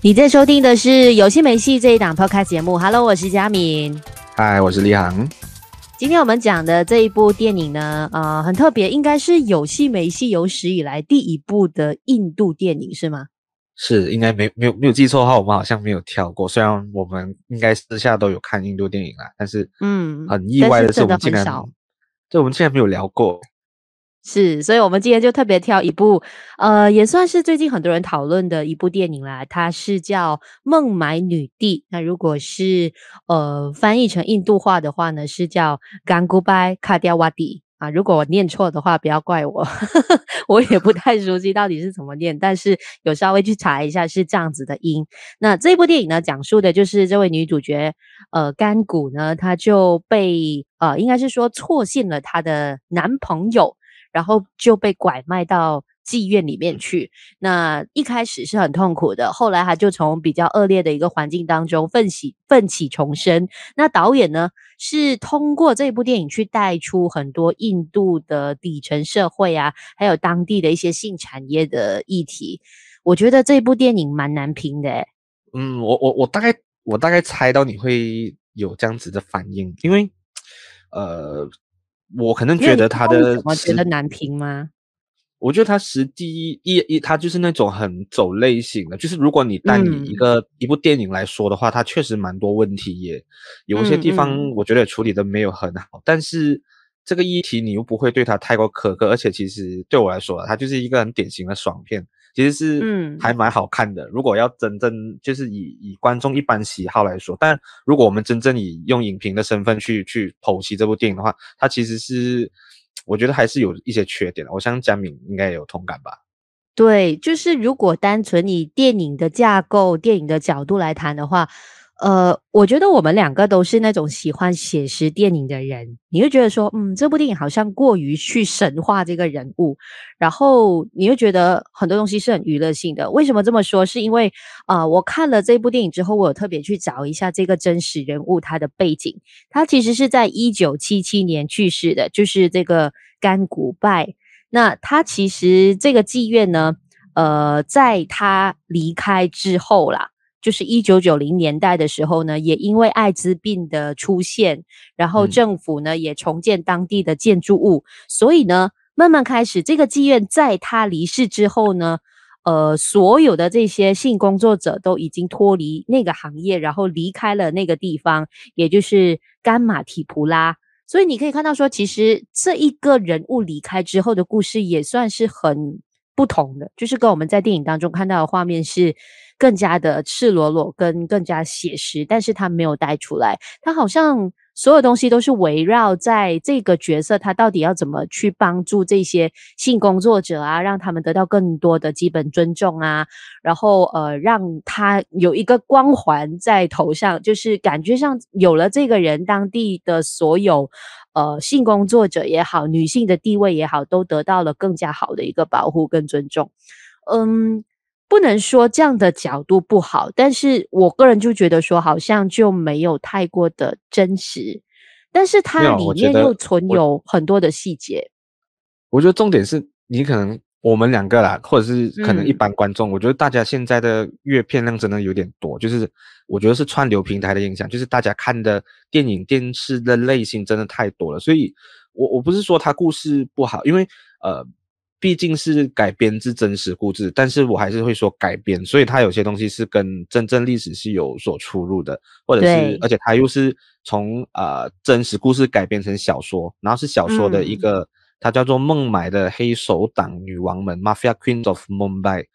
你在收听的是有戏没戏这一档 podcast 节目。Hello，我是佳敏。Hi，我是李航。今天我们讲的这一部电影呢，呃，很特别，应该是有戏没戏有史以来第一部的印度电影，是吗？是，应该没没有没有记错的话，我们好像没有跳过。虽然我们应该私下都有看印度电影啦，但是嗯，很意外的是我们竟然，对，我们竟然没有聊过。是，所以我们今天就特别挑一部，呃，也算是最近很多人讨论的一部电影啦。它是叫《孟买女帝》，那如果是呃翻译成印度话的话呢，是叫《Gangubai Kadiawadi》啊。如果我念错的话，不要怪我，我也不太熟悉到底是怎么念，但是有稍微去查一下是这样子的音。那这部电影呢，讲述的就是这位女主角，呃，甘古呢，她就被呃，应该是说错信了她的男朋友。然后就被拐卖到妓院里面去。那一开始是很痛苦的，后来他就从比较恶劣的一个环境当中奋起奋起重生。那导演呢，是通过这部电影去带出很多印度的底层社会啊，还有当地的一些性产业的议题。我觉得这部电影蛮难评的。嗯，我我我大概我大概猜到你会有这样子的反应，因为呃。我可能觉得他的，我觉得难评吗？我觉得他实际一一，他就是那种很走类型的，就是如果你单以一个、嗯、一部电影来说的话，他确实蛮多问题也，也有些地方我觉得处理的没有很好，嗯嗯、但是这个议题你又不会对他太过苛刻，而且其实对我来说，它就是一个很典型的爽片。其实是嗯，还蛮好看的。嗯、如果要真正就是以以观众一般喜好来说，但如果我们真正以用影评的身份去去剖析这部电影的话，它其实是我觉得还是有一些缺点的。我相信佳敏应该也有同感吧？对，就是如果单纯以电影的架构、电影的角度来谈的话。呃，我觉得我们两个都是那种喜欢写实电影的人，你会觉得说，嗯，这部电影好像过于去神化这个人物，然后你会觉得很多东西是很娱乐性的。为什么这么说？是因为啊、我看了这部电影之后，我有特别去找一下这个真实人物他的背景，他其实是在一九七七年去世的，就是这个甘古拜。那他其实这个妓院呢，呃，在他离开之后啦。就是一九九零年代的时候呢，也因为艾滋病的出现，然后政府呢也重建当地的建筑物，所以呢，慢慢开始这个妓院在他离世之后呢，呃，所有的这些性工作者都已经脱离那个行业，然后离开了那个地方，也就是甘马提普拉。所以你可以看到说，其实这一个人物离开之后的故事也算是很不同的，就是跟我们在电影当中看到的画面是。更加的赤裸裸跟更加写实，但是他没有带出来，他好像所有东西都是围绕在这个角色，他到底要怎么去帮助这些性工作者啊，让他们得到更多的基本尊重啊，然后呃，让他有一个光环在头上，就是感觉上有了这个人，当地的所有呃性工作者也好，女性的地位也好，都得到了更加好的一个保护跟尊重，嗯。不能说这样的角度不好，但是我个人就觉得说好像就没有太过的真实，但是它里面又存有很多的细节。我觉得重点是你可能我们两个啦，或者是可能一般观众，嗯、我觉得大家现在的阅片量真的有点多，就是我觉得是串流平台的影响，就是大家看的电影电视的类型真的太多了，所以我我不是说它故事不好，因为呃。毕竟是改编自真实故事，但是我还是会说改编，所以它有些东西是跟真正历史是有所出入的，或者是，而且它又是从呃真实故事改编成小说，然后是小说的一个，嗯、它叫做孟买的黑手党女王们 （Mafia Queens of Mumbai）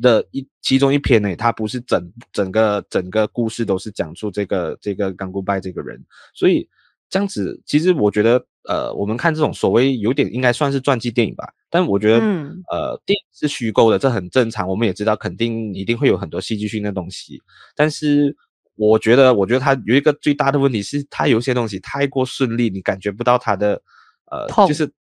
的一其中一篇呢，它不是整整个整个故事都是讲述这个这个甘古拜这个人，所以这样子其实我觉得。呃，我们看这种所谓有点应该算是传记电影吧，但我觉得，嗯、呃，电影是虚构的，这很正常。我们也知道，肯定一定会有很多戏剧性的东西。但是，我觉得，我觉得它有一个最大的问题是，它有些东西太过顺利，你感觉不到它的，呃，就是，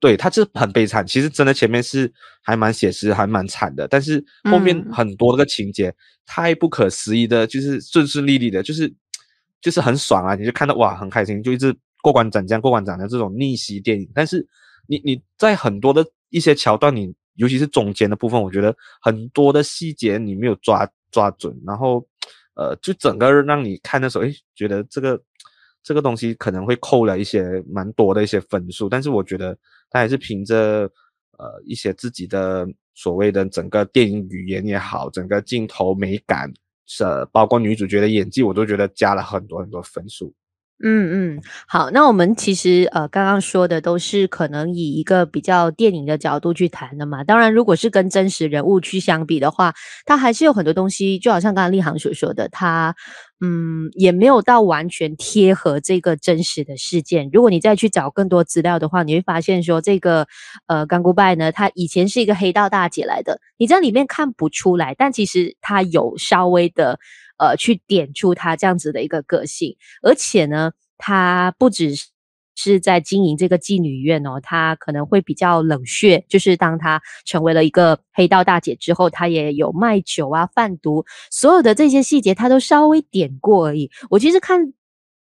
对，它是很悲惨。其实真的前面是还蛮写实，还蛮惨的，但是后面很多的情节、嗯、太不可思议的，就是顺顺利利的，就是就是很爽啊，你就看到哇，很开心，就一直。过关斩将，过关斩将这种逆袭电影，但是你你在很多的一些桥段，你尤其是中间的部分，我觉得很多的细节你没有抓抓准，然后呃，就整个让你看的时候，诶，觉得这个这个东西可能会扣了一些蛮多的一些分数，但是我觉得他还是凭着呃一些自己的所谓的整个电影语言也好，整个镜头美感，是包括女主角的演技，我都觉得加了很多很多分数。嗯嗯，好，那我们其实呃刚刚说的都是可能以一个比较电影的角度去谈的嘛。当然，如果是跟真实人物去相比的话，它还是有很多东西，就好像刚刚立航所说的，它嗯也没有到完全贴合这个真实的事件。如果你再去找更多资料的话，你会发现说这个呃刚古拜呢，她以前是一个黑道大姐来的，你在里面看不出来，但其实她有稍微的。呃，去点出他这样子的一个个性，而且呢，他不只是是在经营这个妓女院哦，她可能会比较冷血，就是当她成为了一个黑道大姐之后，她也有卖酒啊、贩毒，所有的这些细节她都稍微点过而已。我其实看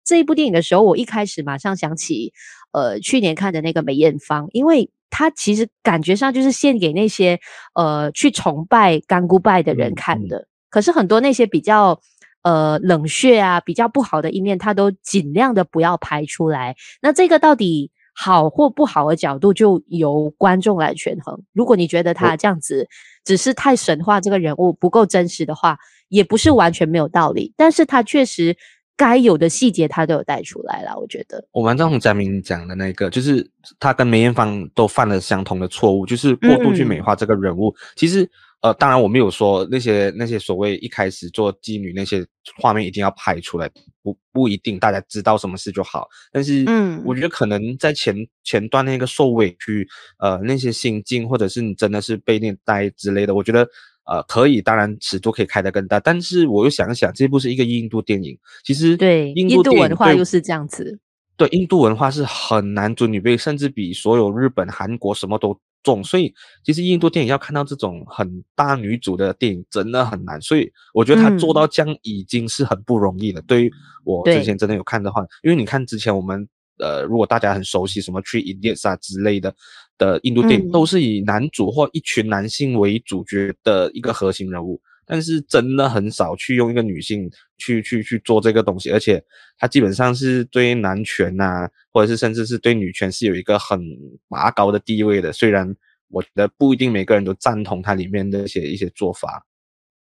这一部电影的时候，我一开始马上想起，呃，去年看的那个梅艳芳，因为她其实感觉上就是献给那些呃去崇拜甘姑拜的人看的。嗯嗯可是很多那些比较呃冷血啊，比较不好的一面，他都尽量的不要拍出来。那这个到底好或不好的角度，就由观众来权衡。如果你觉得他这样子只是太神话这个人物不够真实的话，也不是完全没有道理。但是他确实该有的细节他都有带出来了，我觉得。我蛮赞同佳明讲的那个，就是他跟梅艳芳都犯了相同的错误，就是过度去美化这个人物。嗯、其实。呃，当然我没有说那些那些所谓一开始做妓女那些画面一定要拍出来，不不一定，大家知道什么事就好。但是，嗯，我觉得可能在前前段那个受委屈，呃，那些心境，或者是你真的是被虐待之类的，我觉得呃可以，当然尺度可以开得更大。但是我又想一想，这部是一个印度电影，其实对印度文化又是这样子，对印度文化是很男尊女卑，甚至比所有日本、韩国什么都。重，所以其实印度电影要看到这种很大女主的电影真的很难，所以我觉得他做到这样已经是很不容易了。嗯、对于我之前真的有看的话，因为你看之前我们呃，如果大家很熟悉什么《Three Idiots》啊之类的的印度电影，都是以男主或一群男性为主角的一个核心人物。但是真的很少去用一个女性去去去做这个东西，而且她基本上是对男权呐，或者是甚至是对女权是有一个很拔高的地位的。虽然我觉得不一定每个人都赞同它里面的一些一些做法。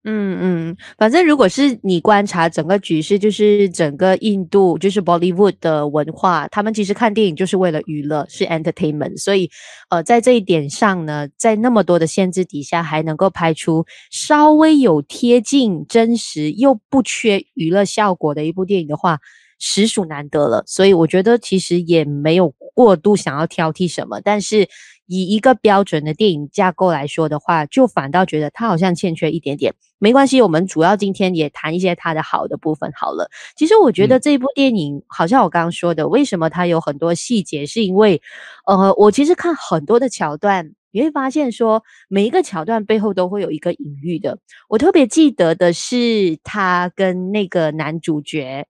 嗯嗯，反正如果是你观察整个局势，就是整个印度，就是 Bollywood 的文化，他们其实看电影就是为了娱乐，是 entertainment。所以，呃，在这一点上呢，在那么多的限制底下，还能够拍出稍微有贴近真实又不缺娱乐效果的一部电影的话，实属难得了。所以，我觉得其实也没有过度想要挑剔什么，但是。以一个标准的电影架构来说的话，就反倒觉得它好像欠缺一点点。没关系，我们主要今天也谈一些它的好的部分好了。其实我觉得这部电影，好像我刚刚说的，为什么它有很多细节，是因为，呃，我其实看很多的桥段，你会发现说，每一个桥段背后都会有一个隐喻的。我特别记得的是，他跟那个男主角。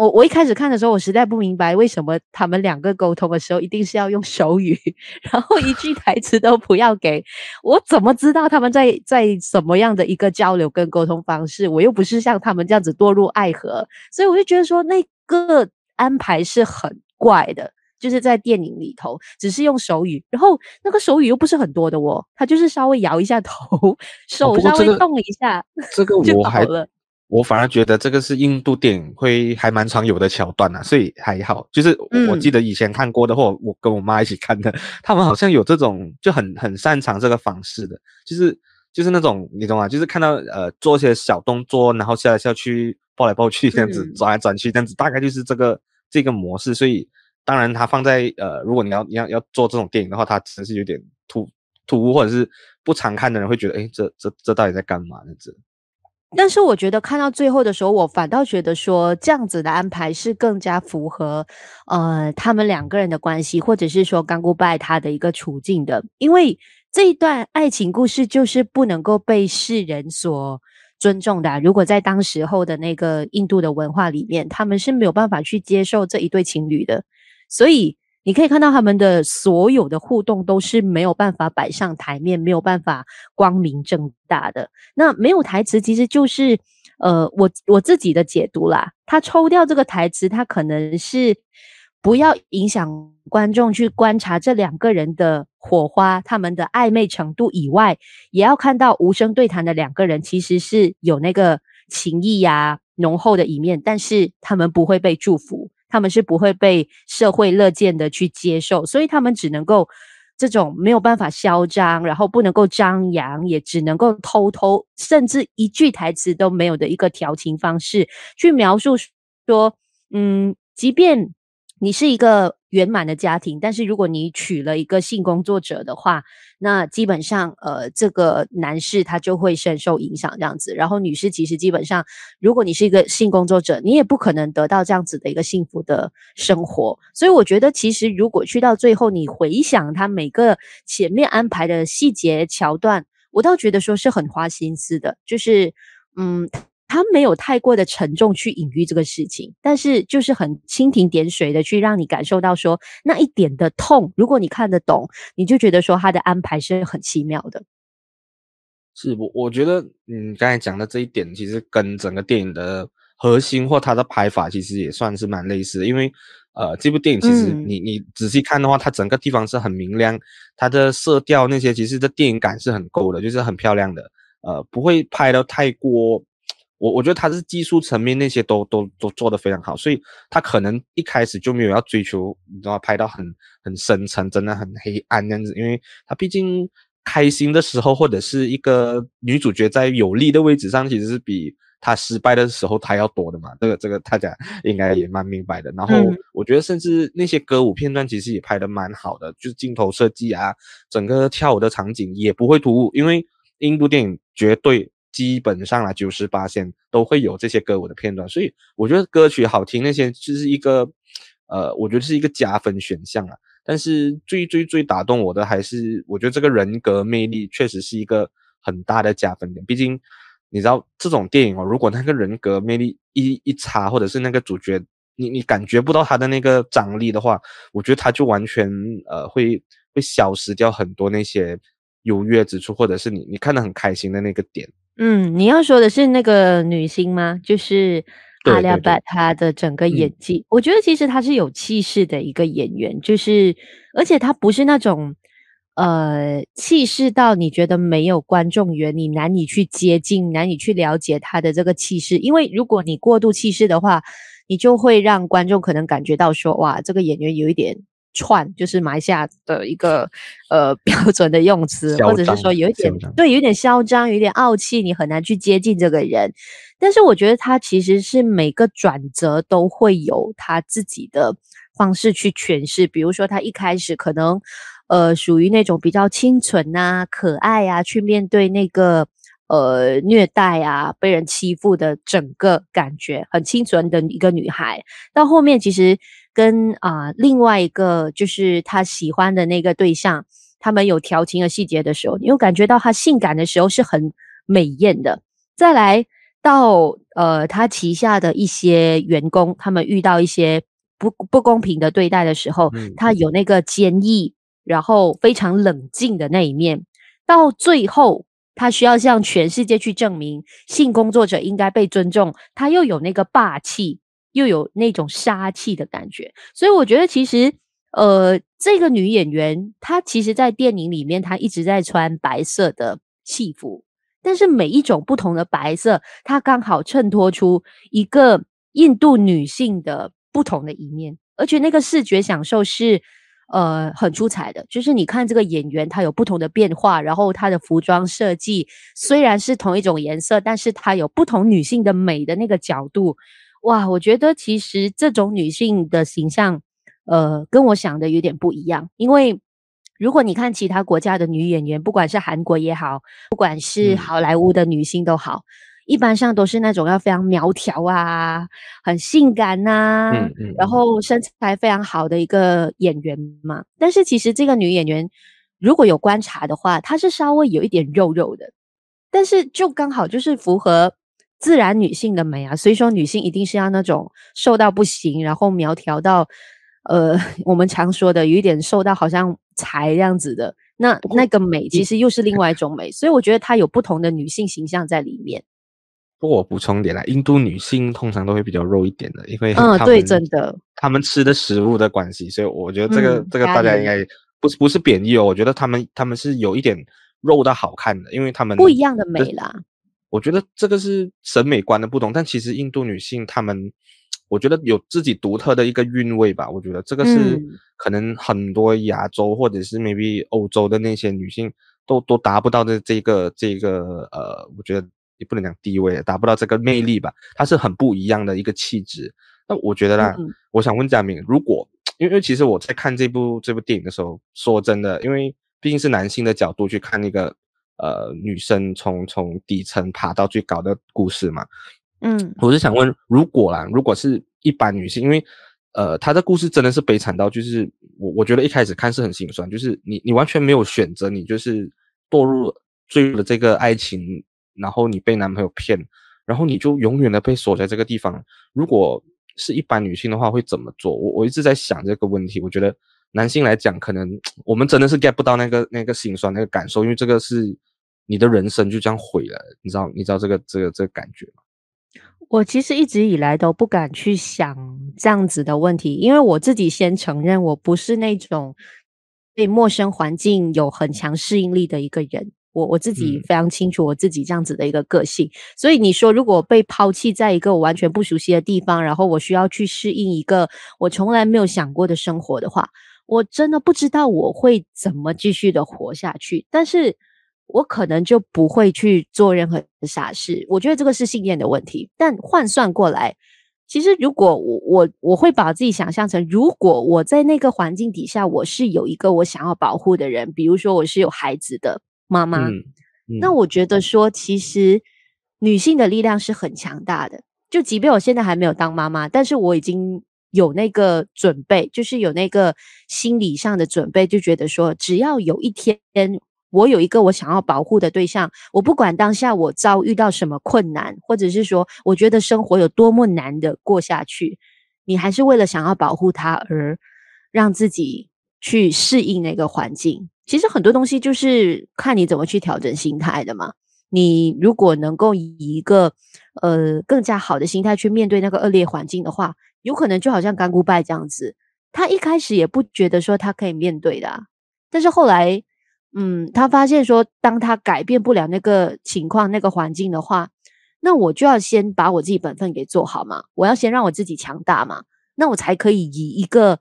我我一开始看的时候，我实在不明白为什么他们两个沟通的时候一定是要用手语，然后一句台词都不要给。我怎么知道他们在在什么样的一个交流跟沟通方式？我又不是像他们这样子堕入爱河，所以我就觉得说那个安排是很怪的，就是在电影里头只是用手语，然后那个手语又不是很多的哦，他就是稍微摇一下头，手稍微动一下，这个、这个我还了。我反而觉得这个是印度电影会还蛮常有的桥段啊，所以还好。就是我记得以前看过的，或我跟我妈一起看的，嗯、他们好像有这种就很很擅长这个方式的，就是就是那种你懂吗？就是看到呃做一些小动作，然后下来笑去，抱来抱去这样子，转来转去这样子，大概就是这个这个模式。所以当然它放在呃，如果你要你要要做这种电影的话，它只是有点突突兀，或者是不常看的人会觉得，诶，这这这到底在干嘛呢？这。但是我觉得看到最后的时候，我反倒觉得说这样子的安排是更加符合，呃，他们两个人的关系，或者是说甘姑拜他的一个处境的。因为这一段爱情故事就是不能够被世人所尊重的。如果在当时候的那个印度的文化里面，他们是没有办法去接受这一对情侣的。所以你可以看到他们的所有的互动都是没有办法摆上台面，没有办法光明正大的。那没有台词，其实就是呃，我我自己的解读啦。他抽掉这个台词，他可能是不要影响观众去观察这两个人的火花、他们的暧昧程度以外，也要看到无声对谈的两个人其实是有那个情谊呀、啊、浓厚的一面，但是他们不会被祝福。他们是不会被社会乐见的去接受，所以他们只能够这种没有办法嚣张，然后不能够张扬，也只能够偷偷，甚至一句台词都没有的一个调情方式去描述说，嗯，即便你是一个。圆满的家庭，但是如果你娶了一个性工作者的话，那基本上，呃，这个男士他就会深受影响这样子。然后女士其实基本上，如果你是一个性工作者，你也不可能得到这样子的一个幸福的生活。所以我觉得，其实如果去到最后，你回想他每个前面安排的细节桥段，我倒觉得说是很花心思的，就是，嗯。他没有太过的沉重去隐喻这个事情，但是就是很蜻蜓点水的去让你感受到说那一点的痛。如果你看得懂，你就觉得说他的安排是很奇妙的。是，我我觉得，嗯，刚才讲的这一点，其实跟整个电影的核心或它的拍法，其实也算是蛮类似的。因为，呃，这部电影其实你你仔细看的话，它整个地方是很明亮，它的色调那些，其实的电影感是很够的，就是很漂亮的，呃，不会拍得太过。我我觉得他是技术层面那些都都都做得非常好，所以他可能一开始就没有要追求，你知道拍到很很深沉，真的很黑暗这样子，因为他毕竟开心的时候或者是一个女主角在有利的位置上，其实是比他失败的时候他要多的嘛，这个这个大家 应该也蛮明白的。然后我觉得甚至那些歌舞片段其实也拍得蛮好的，就是镜头设计啊，整个跳舞的场景也不会突兀，因为印度电影绝对。基本上啊，九十八线都会有这些歌舞的片段，所以我觉得歌曲好听那些就是一个，呃，我觉得是一个加分选项啊。但是最最最打动我的还是，我觉得这个人格魅力确实是一个很大的加分点。毕竟你知道这种电影哦，如果那个人格魅力一一差，或者是那个主角你你感觉不到他的那个张力的话，我觉得他就完全呃会会消失掉很多那些优越之处，或者是你你看得很开心的那个点。嗯，你要说的是那个女星吗？就是阿利亚·巴她的整个演技，对对对，我觉得其实她是有气势的一个演员，就是而且她不是那种呃气势到你觉得没有观众缘，你难以去接近，难以去了解她的这个气势。因为如果你过度气势的话，你就会让观众可能感觉到说，哇，这个演员有一点。串就是埋下的一个呃 标准的用词，或者是说有一点对，有点嚣张，有点傲气，你很难去接近这个人。但是我觉得他其实是每个转折都会有他自己的方式去诠释。比如说他一开始可能呃属于那种比较清纯啊、可爱啊，去面对那个呃虐待啊、被人欺负的整个感觉，很清纯的一个女孩。到后面其实。跟啊、呃，另外一个就是他喜欢的那个对象，他们有调情的细节的时候，你又感觉到他性感的时候是很美艳的。再来到呃，他旗下的一些员工，他们遇到一些不不公平的对待的时候，嗯、他有那个坚毅，然后非常冷静的那一面。到最后，他需要向全世界去证明性工作者应该被尊重，他又有那个霸气。又有那种杀气的感觉，所以我觉得其实，呃，这个女演员她其实，在电影里面她一直在穿白色的戏服，但是每一种不同的白色，它刚好衬托出一个印度女性的不同的一面，而且那个视觉享受是呃很出彩的。就是你看这个演员，她有不同的变化，然后她的服装设计虽然是同一种颜色，但是她有不同女性的美的那个角度。哇，我觉得其实这种女性的形象，呃，跟我想的有点不一样。因为如果你看其他国家的女演员，不管是韩国也好，不管是好莱坞的女星都好，嗯、一般上都是那种要非常苗条啊，很性感呐、啊，嗯嗯、然后身材非常好的一个演员嘛。但是其实这个女演员，如果有观察的话，她是稍微有一点肉肉的，但是就刚好就是符合。自然女性的美啊，所以说女性一定是要那种瘦到不行，然后苗条到呃，我们常说的有一点瘦到好像柴这样子的，那那个美其实又是另外一种美，所以我觉得它有不同的女性形象在里面。不过我补充点啦，印度女性通常都会比较肉一点的，因为嗯，对，真的，他们吃的食物的关系，所以我觉得这个、嗯、这个大家应该不是不是贬义哦，我觉得他们他们是有一点肉的好看的，因为他们不一样的美啦。我觉得这个是审美观的不同，但其实印度女性她们，我觉得有自己独特的一个韵味吧。我觉得这个是可能很多亚洲或者是 maybe 欧洲的那些女性都都达不到的这个这个呃，我觉得。也不能讲地位，达不到这个魅力吧？它是很不一样的一个气质。那我觉得啦，嗯、我想问嘉明，如果因为其实我在看这部这部电影的时候，说真的，因为毕竟是男性的角度去看那个呃女生从从底层爬到最高的故事嘛，嗯，我是想问，如果啦，如果是一般女性，因为呃，她的故事真的是悲惨到，就是我我觉得一开始看是很心酸，就是你你完全没有选择，你就是堕入坠入了这个爱情。然后你被男朋友骗，然后你就永远的被锁在这个地方。如果是一般女性的话，会怎么做？我我一直在想这个问题。我觉得男性来讲，可能我们真的是 get 不到那个那个心酸那个感受，因为这个是你的人生就这样毁了。你知道你知道这个这个这个感觉吗？我其实一直以来都不敢去想这样子的问题，因为我自己先承认，我不是那种对陌生环境有很强适应力的一个人。我我自己非常清楚我自己这样子的一个个性，嗯、所以你说如果被抛弃在一个我完全不熟悉的地方，然后我需要去适应一个我从来没有想过的生活的话，我真的不知道我会怎么继续的活下去。但是我可能就不会去做任何傻事。我觉得这个是信念的问题。但换算过来，其实如果我我我会把自己想象成，如果我在那个环境底下，我是有一个我想要保护的人，比如说我是有孩子的。妈妈，嗯嗯、那我觉得说，其实女性的力量是很强大的。就即便我现在还没有当妈妈，但是我已经有那个准备，就是有那个心理上的准备，就觉得说，只要有一天我有一个我想要保护的对象，我不管当下我遭遇到什么困难，或者是说我觉得生活有多么难的过下去，你还是为了想要保护他而让自己去适应那个环境。其实很多东西就是看你怎么去调整心态的嘛。你如果能够以一个呃更加好的心态去面对那个恶劣环境的话，有可能就好像甘姑拜这样子，他一开始也不觉得说他可以面对的，但是后来，嗯，他发现说，当他改变不了那个情况、那个环境的话，那我就要先把我自己本分给做好嘛，我要先让我自己强大嘛，那我才可以以一个。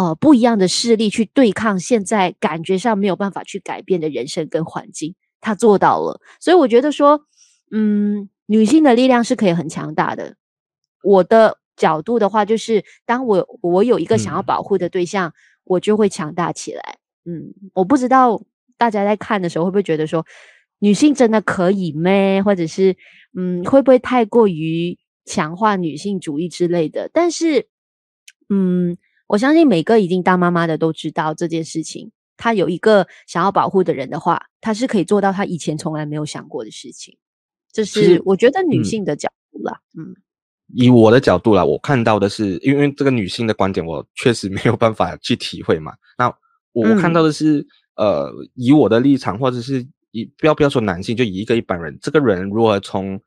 呃，不一样的势力去对抗现在感觉上没有办法去改变的人生跟环境，他做到了。所以我觉得说，嗯，女性的力量是可以很强大的。我的角度的话，就是当我我有一个想要保护的对象，嗯、我就会强大起来。嗯，我不知道大家在看的时候会不会觉得说，女性真的可以咩？或者是嗯，会不会太过于强化女性主义之类的？但是，嗯。我相信每个已经当妈妈的都知道这件事情。她有一个想要保护的人的话，她是可以做到她以前从来没有想过的事情。这是我觉得女性的角度啦。嗯，嗯，以我的角度啦，我看到的是，因为这个女性的观点，我确实 没有办法去体会嘛。那我我看到的是，嗯、呃，以我的立场，或者是以不要不要说男性，就以一个一般人，这个人如何从。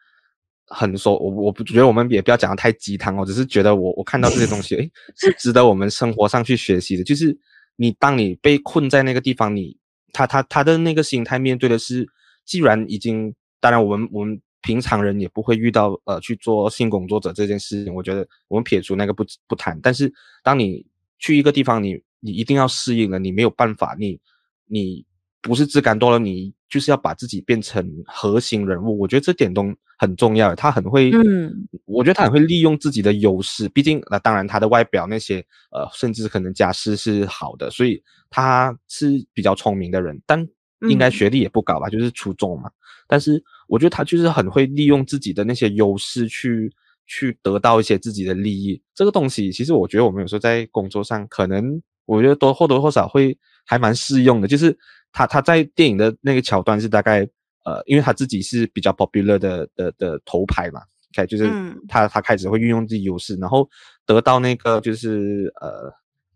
很说，我我不觉得我们也不要讲得太鸡汤，我只是觉得我我看到这些东西，诶，是值得我们生活上去学习的。就是你当你被困在那个地方，你他他他的那个心态面对的是，既然已经，当然我们我们平常人也不会遇到呃去做性工作者这件事情。我觉得我们撇除那个不不谈，但是当你去一个地方，你你一定要适应了，你没有办法，你你。不是自甘堕落，你就是要把自己变成核心人物。我觉得这点都很重要。他很会，嗯，我觉得他很会利用自己的优势。毕竟，那当然他的外表那些，呃，甚至可能家世是好的，所以他是比较聪明的人。但应该学历也不高吧，嗯、就是初中嘛。但是我觉得他就是很会利用自己的那些优势去去得到一些自己的利益。这个东西，其实我觉得我们有时候在工作上，可能我觉得多或多或少会还蛮适用的，就是。他他在电影的那个桥段是大概呃，因为他自己是比较 popular 的的的头牌嘛，OK，就是他他开始会运用自己优势，然后得到那个就是呃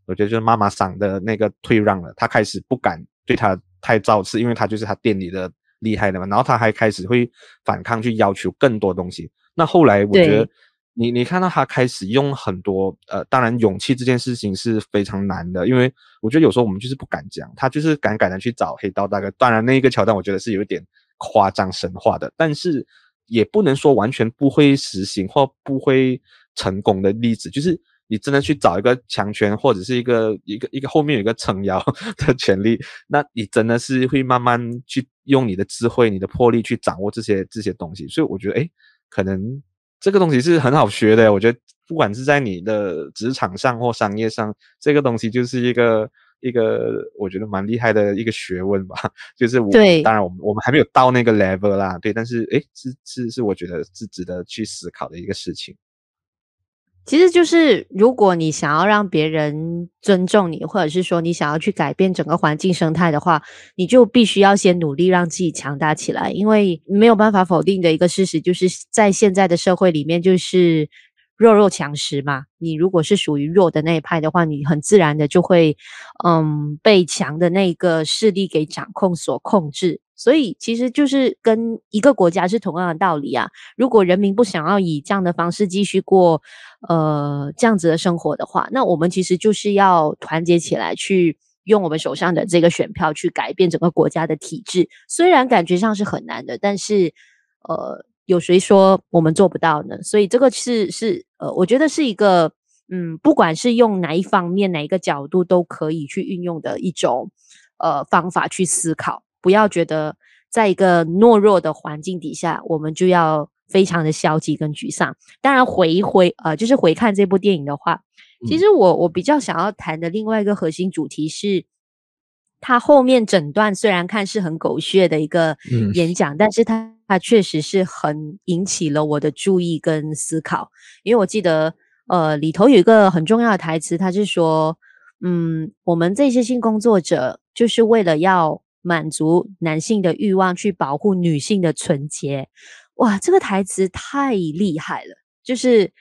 我觉得就是妈妈桑的那个退让了，他开始不敢对他太造次，因为他就是他店里的厉害的嘛。然后他还开始会反抗，去要求更多东西。那后来我觉得你你看到他开始用很多呃，当然勇气这件事情是非常难的，因为我觉得有时候我们就是不敢讲，他就是敢敢的去找黑道大哥。当然那一个桥段我觉得是有一点夸张神话的，但是也不能说完全不会实行或不会成功的例子，就是。你真的去找一个强权，或者是一个一个一个后面有一个撑腰 的权利，那你真的是会慢慢去用你的智慧、你的魄力去掌握这些这些东西。所以我觉得，诶，可能这个东西是很好学的。我觉得，不管是在你的职场上或商业上，这个东西就是一个一个我觉得蛮厉害的一个学问吧。就是我，当然我们我们还没有到那个 level 啦，对，但是诶，是是是，我觉得是值得去思考的一个事情。其实就是，如果你想要让别人尊重你，或者是说你想要去改变整个环境生态的话，你就必须要先努力让自己强大起来。因为没有办法否定的一个事实，就是在现在的社会里面，就是弱肉强食嘛。你如果是属于弱的那一派的话，你很自然的就会，嗯，被强的那个势力给掌控所控制。所以其实就是跟一个国家是同样的道理啊。如果人民不想要以这样的方式继续过，呃，这样子的生活的话，那我们其实就是要团结起来，去用我们手上的这个选票去改变整个国家的体制。虽然感觉上是很难的，但是，呃，有谁说我们做不到呢？所以这个是是呃，我觉得是一个，嗯，不管是用哪一方面、哪一个角度都可以去运用的一种呃方法去思考。不要觉得在一个懦弱的环境底下，我们就要非常的消极跟沮丧。当然回回呃，就是回看这部电影的话，其实我我比较想要谈的另外一个核心主题是，他后面整段虽然看是很狗血的一个演讲，但是他他确实是很引起了我的注意跟思考。因为我记得呃里头有一个很重要的台词，他是说，嗯，我们这些性工作者就是为了要。满足男性的欲望，去保护女性的纯洁。哇，这个台词太厉害了！就是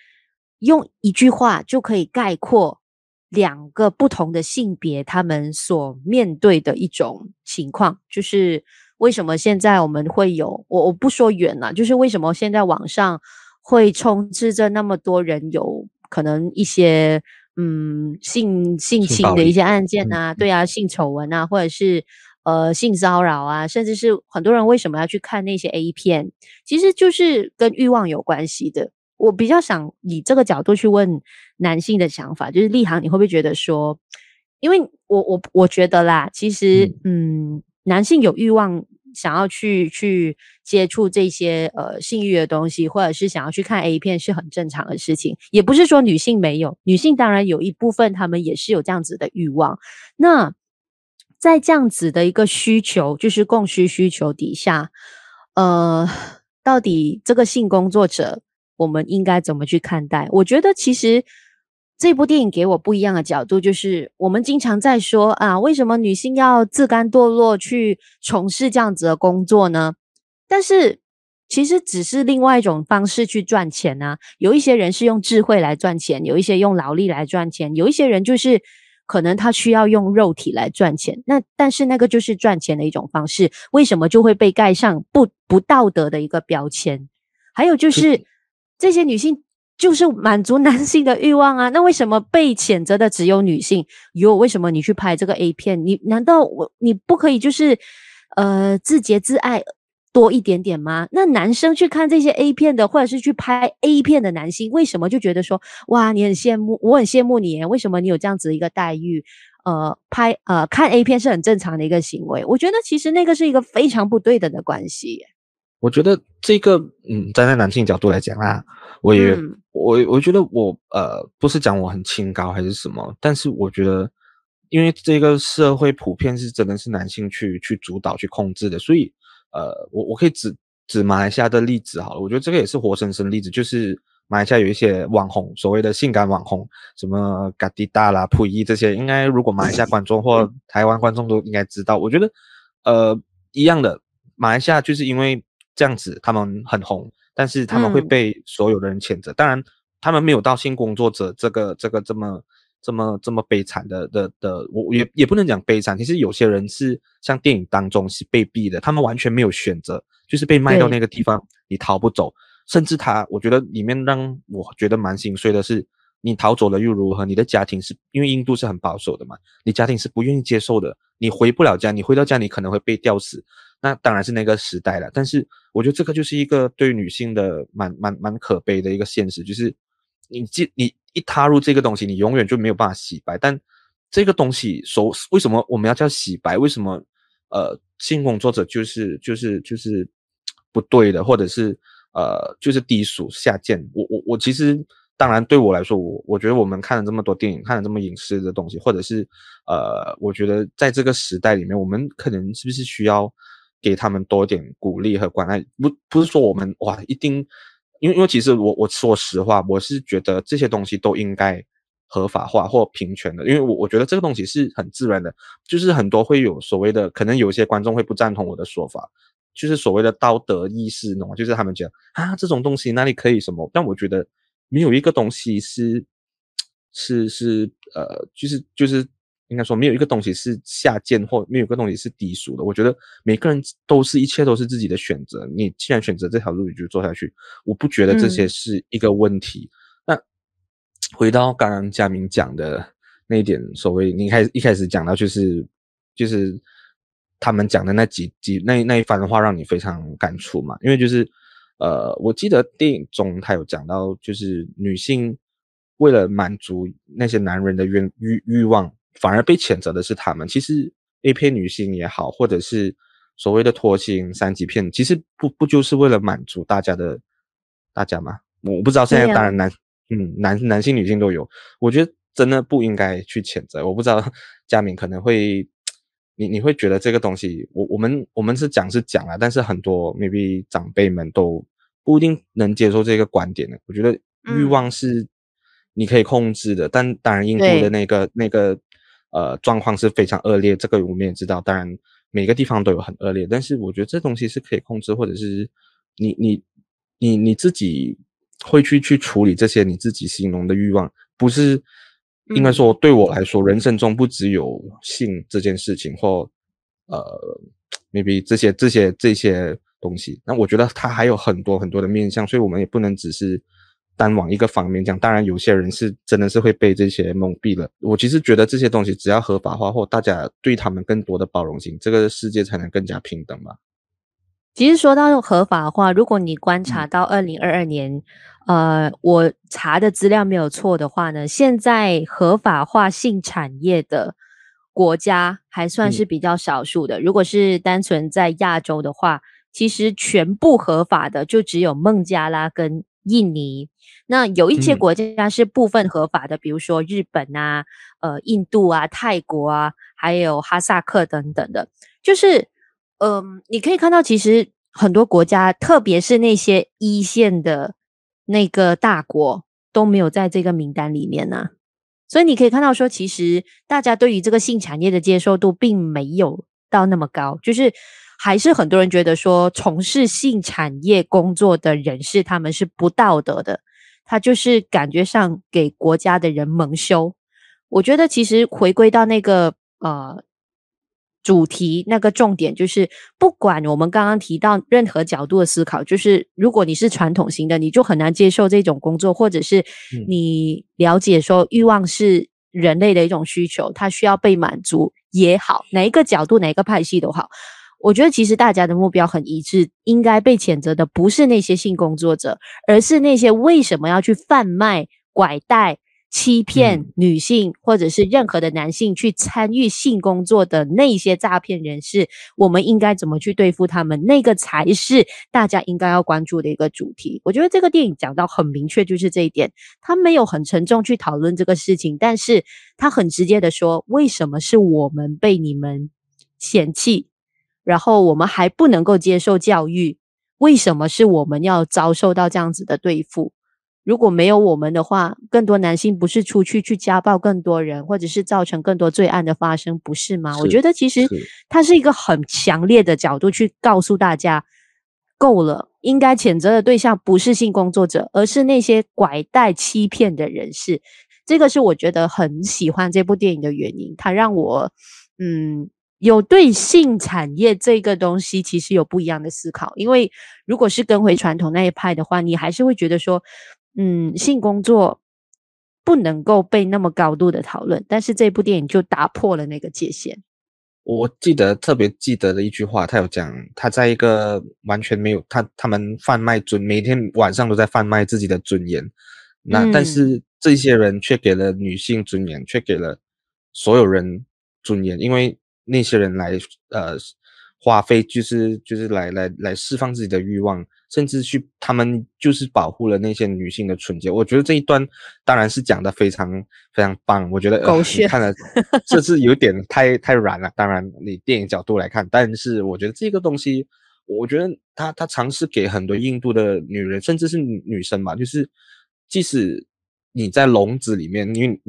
用一句话就可以概括两个不同的性别他们所面对的一种情况。就是为什么现在我们会有我我不说远了，就是为什么现在网上会充斥着那么多人有可能一些嗯性性侵的一些案件啊，对啊，性丑闻啊，或者是。呃，性骚扰啊，甚至是很多人为什么要去看那些 A 片，其实就是跟欲望有关系的。我比较想以这个角度去问男性的想法，就是立航，你会不会觉得说，因为我我我觉得啦，其实嗯，男性有欲望想要去去接触这些呃性欲的东西，或者是想要去看 A 片是很正常的事情，也不是说女性没有，女性当然有一部分他们也是有这样子的欲望，那。在这样子的一个需求，就是供需需求底下，呃，到底这个性工作者，我们应该怎么去看待？我觉得其实这部电影给我不一样的角度，就是我们经常在说啊，为什么女性要自甘堕落去从事这样子的工作呢？但是其实只是另外一种方式去赚钱啊。有一些人是用智慧来赚钱，有一些用劳力来赚钱，有一些人就是。可能他需要用肉体来赚钱，那但是那个就是赚钱的一种方式，为什么就会被盖上不不道德的一个标签？还有就是这些女性就是满足男性的欲望啊，那为什么被谴责的只有女性？哟，为什么你去拍这个 A 片？你难道我你不可以就是呃自洁自爱？多一点点吗？那男生去看这些 A 片的，或者是去拍 A 片的男性，为什么就觉得说，哇，你很羡慕，我很羡慕你，为什么你有这样子一个待遇？呃，拍呃看 A 片是很正常的一个行为。我觉得其实那个是一个非常不对等的关系。我觉得这个，嗯，站在男性角度来讲啊，我也，嗯、我我觉得我呃不是讲我很清高还是什么，但是我觉得，因为这个社会普遍是真的是男性去去主导去控制的，所以。呃，我我可以指指马来西亚的例子好了，我觉得这个也是活生生的例子，就是马来西亚有一些网红，所谓的性感网红，什么嘎迪达啦、溥仪这些，应该如果马来西亚观众或台湾观众都应该知道。我觉得，呃，一样的，马来西亚就是因为这样子，他们很红，但是他们会被所有的人谴责。当然，他们没有到性工作者这个这个这么。这么这么悲惨的的的，我也也不能讲悲惨，其实有些人是像电影当中是被逼的，他们完全没有选择，就是被卖到那个地方，你逃不走。甚至他，我觉得里面让我觉得蛮心碎的是，你逃走了又如何？你的家庭是因为印度是很保守的嘛，你家庭是不愿意接受的，你回不了家，你回到家你可能会被吊死。那当然是那个时代了。但是我觉得这个就是一个对于女性的蛮蛮蛮可悲的一个现实，就是你既你一踏入这个东西，你永远就没有办法洗白。但这个东西说为什么我们要叫洗白？为什么呃性工作者就是就是就是不对的，或者是？呃，就是低俗下贱。我我我其实，当然对我来说，我我觉得我们看了这么多电影，看了这么影视的东西，或者是呃，我觉得在这个时代里面，我们可能是不是需要给他们多点鼓励和关爱？不不是说我们哇一定，因为因为其实我我说实话，我是觉得这些东西都应该合法化或平权的，因为我我觉得这个东西是很自然的，就是很多会有所谓的，可能有些观众会不赞同我的说法。就是所谓的道德意识，喏，就是他们讲啊，这种东西哪里可以什么？但我觉得没有一个东西是 是是呃，就是就是应该说没有一个东西是下贱，或没有一个东西是低俗的。我觉得每个人都是一切都是自己的选择。你既然选择这条路，你就做下去。我不觉得这些是一个问题。嗯、那回到刚刚佳明讲的那一点，所谓你开一开始讲到就是就是。他们讲的那几几那那一番话让你非常感触嘛？因为就是，呃，我记得电影中他有讲到，就是女性为了满足那些男人的欲欲欲望，反而被谴责的是他们。其实 A 片女星也好，或者是所谓的脱星三级片，其实不不就是为了满足大家的大家吗？我不知道现在当然男嗯男男性女性都有，我觉得真的不应该去谴责。我不知道佳敏可能会。你你会觉得这个东西，我我们我们是讲是讲啊，但是很多 maybe 长辈们都不一定能接受这个观点的。我觉得欲望是你可以控制的，嗯、但当然印度的那个那个呃状况是非常恶劣，这个我们也知道。当然每个地方都有很恶劣，但是我觉得这东西是可以控制，或者是你你你你自己会去去处理这些你自己心中的欲望，不是。应该说，对我来说，人生中不只有性这件事情，或呃，maybe 这些这些这些东西。那我觉得它还有很多很多的面向，所以我们也不能只是单往一个方面讲。当然，有些人是真的是会被这些蒙蔽了。我其实觉得这些东西只要合法化，或大家对他们更多的包容性，这个世界才能更加平等吧。其实说到合法化，如果你观察到二零二二年，嗯、呃，我查的资料没有错的话呢，现在合法化性产业的国家还算是比较少数的。嗯、如果是单纯在亚洲的话，其实全部合法的就只有孟加拉跟印尼。那有一些国家是部分合法的，嗯、比如说日本啊、呃、印度啊、泰国啊，还有哈萨克等等的，就是。嗯，你可以看到，其实很多国家，特别是那些一线的那个大国，都没有在这个名单里面呢、啊。所以你可以看到，说其实大家对于这个性产业的接受度并没有到那么高，就是还是很多人觉得说，从事性产业工作的人士他们是不道德的，他就是感觉上给国家的人蒙羞。我觉得其实回归到那个呃。主题那个重点就是，不管我们刚刚提到任何角度的思考，就是如果你是传统型的，你就很难接受这种工作，或者是你了解说欲望是人类的一种需求，它需要被满足也好，哪一个角度、哪一个派系都好，我觉得其实大家的目标很一致，应该被谴责的不是那些性工作者，而是那些为什么要去贩卖、拐带。欺骗女性或者是任何的男性去参与性工作的那些诈骗人士，我们应该怎么去对付他们？那个才是大家应该要关注的一个主题。我觉得这个电影讲到很明确，就是这一点。他没有很沉重去讨论这个事情，但是他很直接的说，为什么是我们被你们嫌弃，然后我们还不能够接受教育？为什么是我们要遭受到这样子的对付？如果没有我们的话，更多男性不是出去去家暴更多人，或者是造成更多罪案的发生，不是吗？是我觉得其实它是一个很强烈的角度去告诉大家，够了，应该谴责的对象不是性工作者，而是那些拐带欺骗的人士。这个是我觉得很喜欢这部电影的原因，它让我嗯有对性产业这个东西其实有不一样的思考。因为如果是跟回传统那一派的话，你还是会觉得说，嗯，性工作不能够被那么高度的讨论。但是这部电影就打破了那个界限。我记得特别记得的一句话，他有讲，他在一个完全没有他他们贩卖尊，每天晚上都在贩卖自己的尊严，那、嗯、但是这些人却给了女性尊严，却给了所有人尊严，因为那些人来呃花费就是就是来来来释放自己的欲望。甚至去，他们就是保护了那些女性的纯洁。我觉得这一段当然是讲的非常非常棒。我觉得狗血、呃、看了 这是有点太太软了。当然，你电影角度来看，但是我觉得这个东西，我觉得他他尝试给很多印度的女人，甚至是女生吧，就是即使你在笼子里面，因为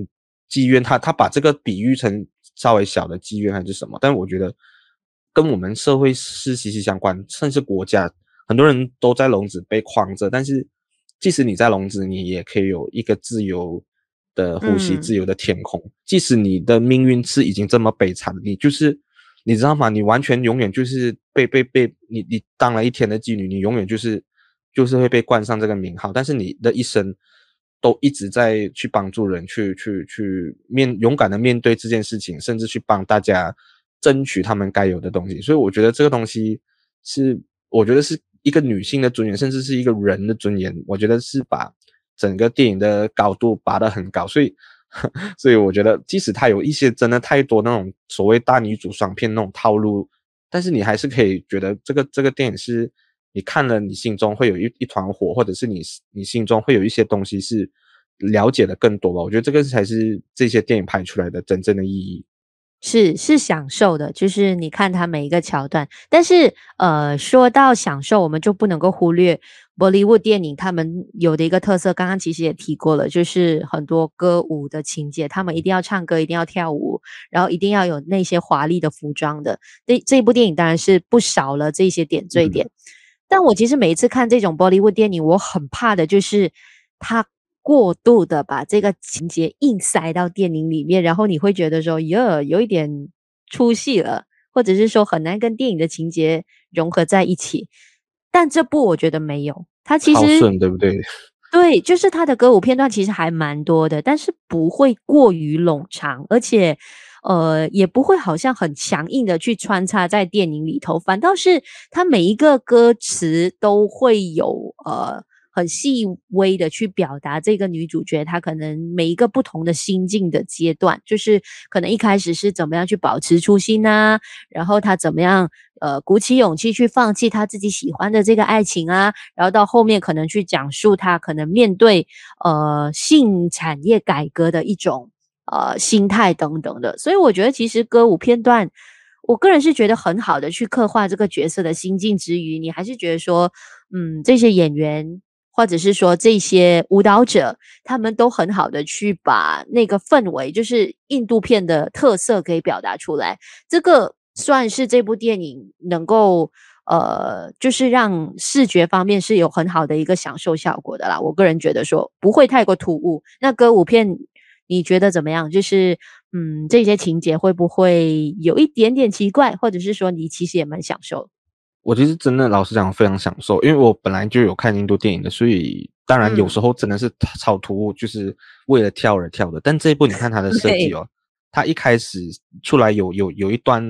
妓院，他他把这个比喻成稍微小的妓院还是什么，但我觉得跟我们社会是息息相关，甚至国家。很多人都在笼子被框着，但是即使你在笼子，你也可以有一个自由的呼吸、嗯、自由的天空。即使你的命运是已经这么悲惨，你就是你知道吗？你完全永远就是被被被你你当了一天的妓女，你永远就是就是会被冠上这个名号。但是你的一生都一直在去帮助人，去去去面勇敢的面对这件事情，甚至去帮大家争取他们该有的东西。所以我觉得这个东西是，我觉得是。一个女性的尊严，甚至是一个人的尊严，我觉得是把整个电影的高度拔得很高，所以，所以我觉得，即使它有一些真的太多那种所谓大女主双片那种套路，但是你还是可以觉得这个这个电影是你看了，你心中会有一一团火，或者是你你心中会有一些东西是了解的更多吧。我觉得这个才是这些电影拍出来的真正的意义。是是享受的，就是你看它每一个桥段。但是，呃，说到享受，我们就不能够忽略 Bollywood 电影他们有的一个特色。刚刚其实也提过了，就是很多歌舞的情节，他们一定要唱歌，一定要跳舞，然后一定要有那些华丽的服装的。这这部电影当然是不少了这些点缀点。嗯。但我其实每一次看这种 Bollywood 电影，我很怕的就是它。过度的把这个情节硬塞到电影里面，然后你会觉得说，哟，有一点出戏了，或者是说很难跟电影的情节融合在一起。但这部我觉得没有，它其实顺，对不对？对，就是它的歌舞片段其实还蛮多的，但是不会过于冗长，而且呃也不会好像很强硬的去穿插在电影里头，反倒是它每一个歌词都会有呃。很细微的去表达这个女主角，她可能每一个不同的心境的阶段，就是可能一开始是怎么样去保持初心啊，然后她怎么样呃鼓起勇气去放弃她自己喜欢的这个爱情啊，然后到后面可能去讲述她可能面对呃性产业改革的一种呃心态等等的。所以我觉得其实歌舞片段，我个人是觉得很好的去刻画这个角色的心境之余，你还是觉得说，嗯，这些演员。或者是说这些舞蹈者，他们都很好的去把那个氛围，就是印度片的特色给表达出来。这个算是这部电影能够呃，就是让视觉方面是有很好的一个享受效果的啦。我个人觉得说不会太过突兀。那歌舞片你觉得怎么样？就是嗯，这些情节会不会有一点点奇怪？或者是说你其实也蛮享受？我其实真的老实讲，非常享受，因为我本来就有看印度电影的，所以当然有时候真的是超突兀，就是为了跳而跳的。但这一部你看它的 设计哦，它一开始出来有有有一段，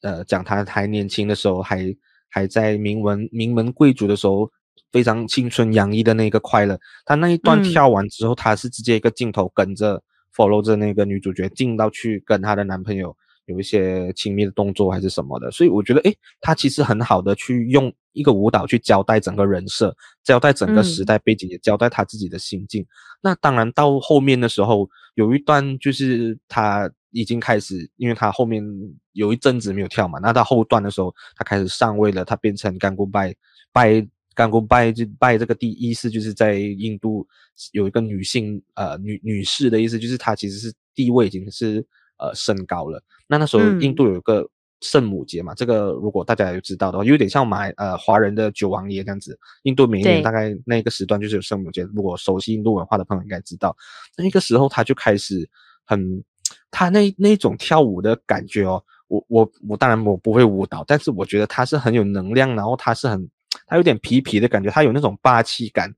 呃，讲他还年轻的时候，还还在名门名门贵族的时候，非常青春洋溢的那个快乐。他那一段跳完之后，他是直接一个镜头跟着 follow 着那个女主角进到去跟她的男朋友。有一些亲密的动作还是什么的，所以我觉得，诶，她其实很好的去用一个舞蹈去交代整个人设，交代整个时代背景，也交代她自己的心境。嗯。那当然到后面的时候，有一段就是她已经开始，因为她后面有一阵子没有跳嘛，那到后段的时候，她开始上位了，她变成干古拜拜甘古拜就拜这个第一意思就是在印度有一个女性呃女女士的意思，就是她其实是地位已经是。呃，升高了。那那时候印度有一个圣母节嘛，这个如果大家有知道的话，有点像马呃华人的九王爷这样子。印度每一年大概那个时段就是有圣母节，如果熟悉印度文化的朋友应该知道，那个时候他就开始很，他那那种跳舞的感觉哦，我我我当然我不会舞蹈，但是我觉得他是很有能量，然后他是很他有点皮皮的感觉，他有那种霸气感。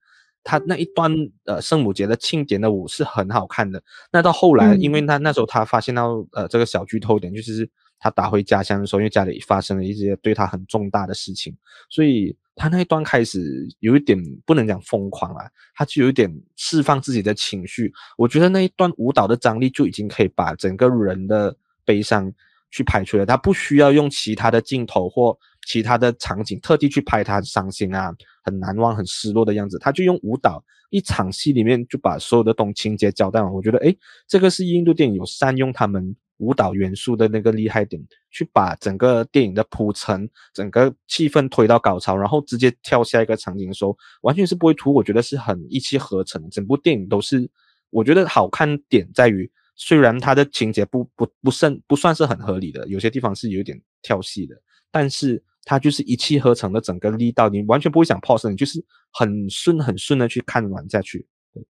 他那一段呃圣母节的庆典的舞是很好看的。那到后来，因为他那时候他发现到呃这个小剧透点，就是他打回家乡的时候，因为家里发生了一些对他很重大的事情，所以他那一段开始有一点不能讲疯狂啊，他就有一点释放自己的情绪。我觉得那一段舞蹈的张力就已经可以把整个人的悲伤去拍出来，他不需要用其他的镜头或。其他的场景特地去拍他伤心啊，很难忘、很失落的样子，他就用舞蹈一场戏里面就把所有的东情节交代完。我觉得，诶，这个是印度电影有善用他们舞蹈元素的那个厉害点，去把整个电影的铺陈、整个气氛推到高潮，然后直接跳下一个场景的时候，完全是不会突。我觉得是很一气呵成，整部电影都是我觉得好看点在于，虽然它的情节不不不甚不算是很合理的，有些地方是有点跳戏的，但是。它就是一气呵成的整个力道，你完全不会想 pause，你就是很顺很顺的去看完下去。对，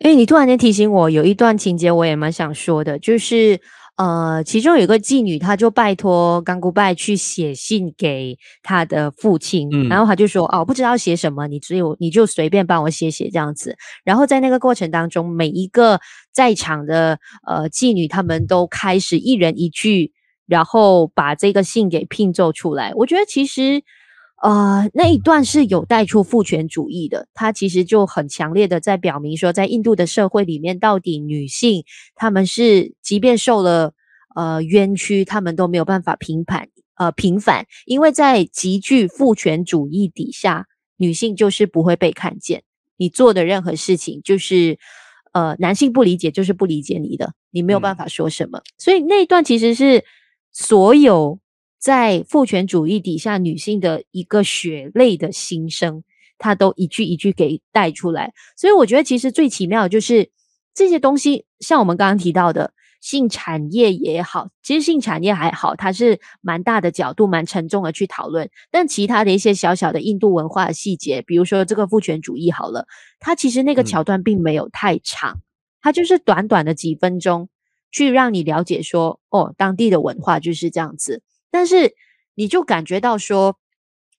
诶，你突然间提醒我，有一段情节我也蛮想说的，就是呃，其中有一个妓女，她就拜托甘古拜去写信给她的父亲，嗯，然后他就说，哦，不知道写什么，你只有你就随便帮我写写这样子。然后在那个过程当中，每一个在场的呃妓女，她们都开始一人一句。然后把这个信给拼凑出来，我觉得其实，呃，那一段是有带出父权主义的，它其实就很强烈的在表明说，在印度的社会里面，到底女性她们是即便受了呃冤屈，她们都没有办法平反呃平反，因为在极具父权主义底下，女性就是不会被看见，你做的任何事情就是呃男性不理解就是不理解你的，你没有办法说什么，嗯、所以那一段其实是。所有在父权主义底下女性的一个血泪的心声，她都一句一句给带出来。所以我觉得，其实最奇妙的就是这些东西，像我们刚刚提到的性产业也好，其实性产业还好，它是蛮大的角度，蛮沉重的去讨论。但其他的一些小小的印度文化的细节，比如说这个父权主义好了，它其实那个桥段并没有太长，它就是短短的几分钟。去让你了解说，哦，当地的文化就是这样子，但是你就感觉到说，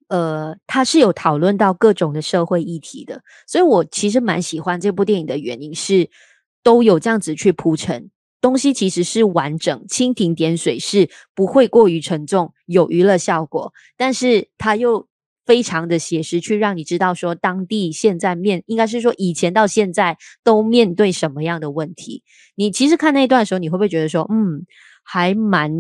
呃，他是有讨论到各种的社会议题的，所以我其实蛮喜欢这部电影的原因是，都有这样子去铺陈，东西其实是完整、蜻蜓点水，是不会过于沉重，有娱乐效果，但是它又。非常的写实，去让你知道说当地现在面，应该是说以前到现在都面对什么样的问题。你其实看那段的时候，你会不会觉得说，嗯，还蛮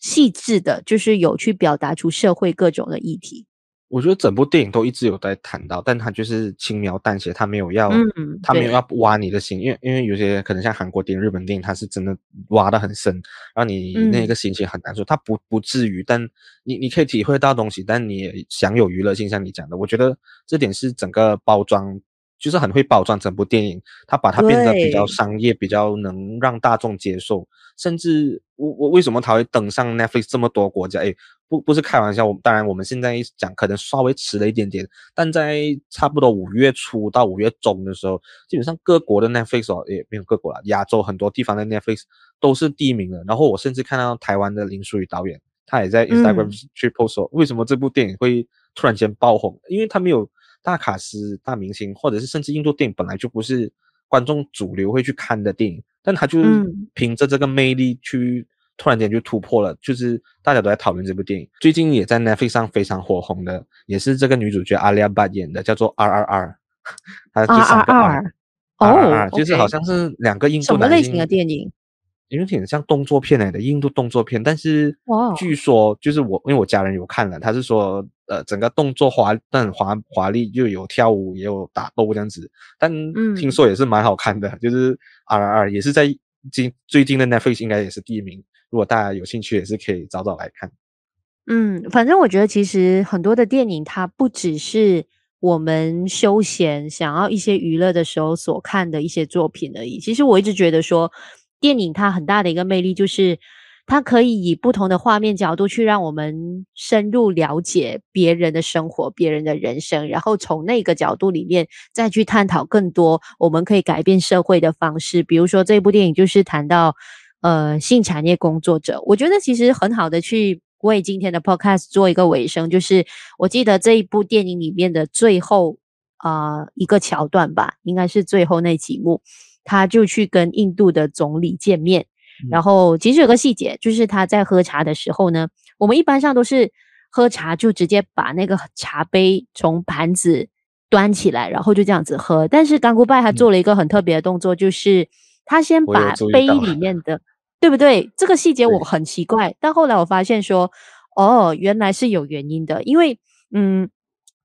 细致的，就是有去表达出社会各种的议题。我觉得整部电影都一直有在谈到，但他就是轻描淡写，他没有要，嗯，他没有要挖你的心，因为因为有些可能像韩国电影、日本电影，他是真的挖得很深，让你那个心情很难受。他、嗯、不不至于，但你你可以体会到东西，但你也享有娱乐性，像你讲的，我觉得这点是整个包装。就是很会包装整部电影，他把它变得比较商业，比较能让大众接受。甚至我我为什么他会登上 Netflix 这么多国家？诶，不不是开玩笑。我当然我们现在讲可能稍微迟了一点点，但在差不多五月初到五月中的时候，基本上各国的 Netflix 哦，也没有各国了，亚洲很多地方的 Netflix 都是第一名的。然后我甚至看到台湾的林书宇导演，他也在 Instagram 去 post 说，为什么这部电影会突然间爆红？因为他没有。大卡司、大明星，或者是甚至印度电影本来就不是观众主流会去看的电影，但他就是凭着这个魅力去突然间就突破了，就是大家都在讨论这部电影。最近也在 Netflix 上非常火红的，也是这个女主角阿利亚·巴演的，叫做 RRR，她就三个 R，RRR，就是好像是两个印度男什么类型的电影？有点像动作片来的印度动作片，但是据说就是我因为我家人有看了，他是说呃整个动作华但华华丽，又有跳舞也有打斗这样子，但听说也是蛮好看的，嗯、就是 RRR 也是在今最近的 Netflix 应该也是第一名，如果大家有兴趣也是可以找找来看。嗯，反正我觉得其实很多的电影它不只是我们休闲想要一些娱乐的时候所看的一些作品而已，其实我一直觉得说。电影它很大的一个魅力就是，它可以以不同的画面角度去让我们深入了解别人的生活、别人的人生，然后从那个角度里面再去探讨更多我们可以改变社会的方式。比如说这部电影就是谈到呃性产业工作者，我觉得其实很好的去为今天的 podcast 做一个尾声，就是我记得这一部电影里面的最后啊、一个桥段吧，应该是最后那几幕，他就去跟印度的总理见面。然后其实有个细节，就是他在喝茶的时候呢，我们一般上都是喝茶就直接把那个茶杯从盘子端起来，然后就这样子喝。但是甘古拜他做了一个很特别的动作，就是他先把杯里面的，对不对？这个细节我很奇怪，但后来我发现说，哦，原来是有原因的，因为嗯，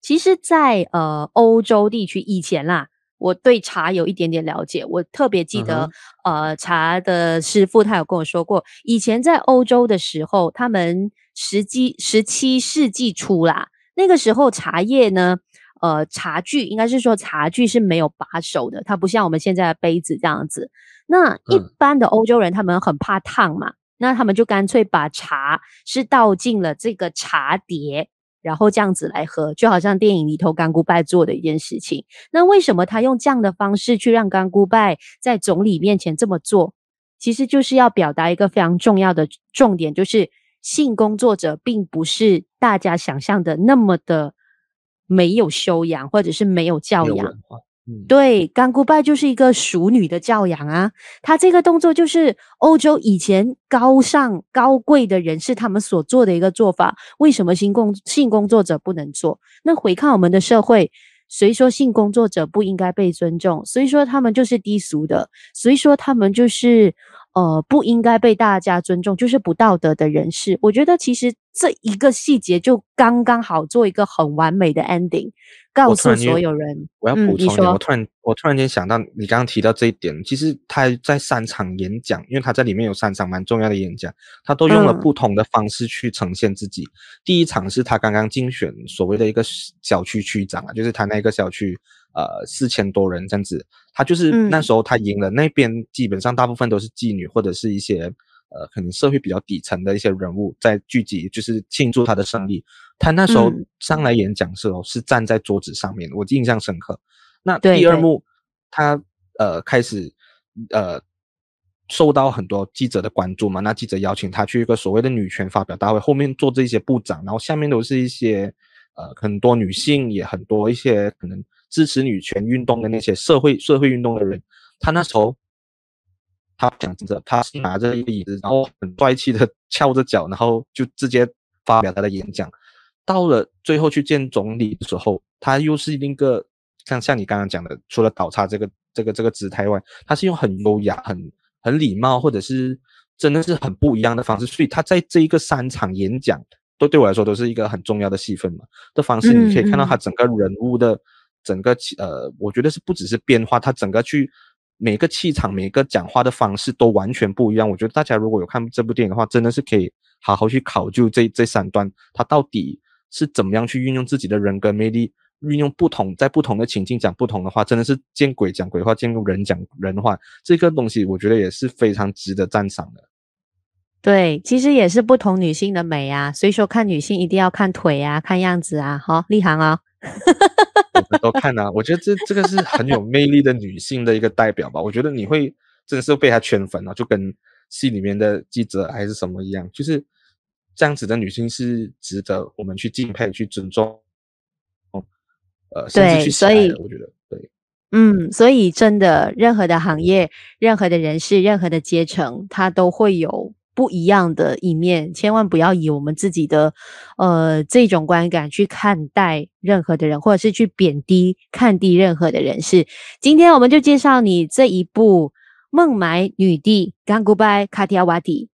其实在呃欧洲地区以前啦。我对茶有一点点了解，我特别记得，嗯、呃，茶的师傅他有跟我说过，以前在欧洲的时候，他们十七十七世纪初啦，那个时候茶叶呢，呃，茶具应该是说茶具是没有把手的，它不像我们现在的杯子这样子。那一般的欧洲人他们很怕烫嘛，嗯、那他们就干脆把茶是倒进了这个茶碟。然后这样子来喝，就好像电影里头甘古拜做的一件事情。那为什么他用这样的方式去让甘古拜在总理面前这么做？其实就是要表达一个非常重要的重点，就是性工作者并不是大家想象的那么的没有修养，或者是没有教养。对，干古拜就是一个淑女的教养啊，她这个动作就是欧洲以前高尚高贵的人士他们所做的一个做法。为什么性工性工作者不能做？那回看我们的社会，谁说性工作者不应该被尊重？所以说他们就是低俗的，所以说他们就是。呃，不应该被大家尊重，就是不道德的人士。我觉得其实这一个细节就刚刚好做一个很完美的 ending，告诉所有人。我，我要补充一点，嗯、我突然我突然间想到，你刚刚提到这一点，其实他在三场演讲，因为他在里面有三场蛮重要的演讲，他都用了不同的方式去呈现自己。嗯、第一场是他刚刚竞选所谓的一个小区区长啊，就是他那个小区。呃，四千多人这样子，他就是那时候他赢了，那边基本上大部分都是妓女或者是一些呃，可能社会比较底层的一些人物在聚集，就是庆祝他的胜利。他那时候上来演讲的时候是站在桌子上面，我印象深刻。那第二幕，他呃开始呃受到很多记者的关注嘛，那记者邀请他去一个所谓的女权发表大会，后面做这些部长，然后下面都是一些呃很多女性，也很多一些可能。支持女权运动的那些社会社会运动的人，他那时候，他讲着，他是拿着一个椅子，然后很帅气的 翘着脚，然后就直接发表他的演讲。到了最后去见总理的时候，他又是那个像像你刚刚讲的，除了倒插这个这个这个姿态外，他是用很优雅、很很礼貌，或者是真的是很不一样的方式。所以他在这一个三场演讲，都对我来说都是一个很重要的戏份嘛。的方式，你可以看到他整个人物的。整个气呃，我觉得是不只是变化，他整个去每个气场、每个讲话的方式都完全不一样。我觉得大家如果有看这部电影的话，真的是可以好好去考究这这三段，他到底是怎么样去运用自己的人格魅力，运用不同在不同的情境讲不同的话，真的是见鬼讲鬼话，见人讲人话。这个东西我觉得也是非常值得赞赏的。对，其实也是不同女性的美啊，所以说看女性一定要看腿啊，看样子啊，好，立行啊。我们都看啊，我觉得这这个是很有魅力的女性的一个代表吧。我觉得你会真的是被她圈粉啊，就跟戏里面的记者还是什么一样，就是这样子的女性是值得我们去敬佩、去尊重。哦呃，甚至去喜爱的，我觉得对，嗯，所以真的，任何的行业、任何的人士、任何的阶层，它都会有。不一样的一面，千万不要以我们自己的呃这种观感去看待任何的人，或者是去贬低、看低任何的人士。今天我们就介绍你这一部《孟买女帝甘古拜卡提亚瓦蒂》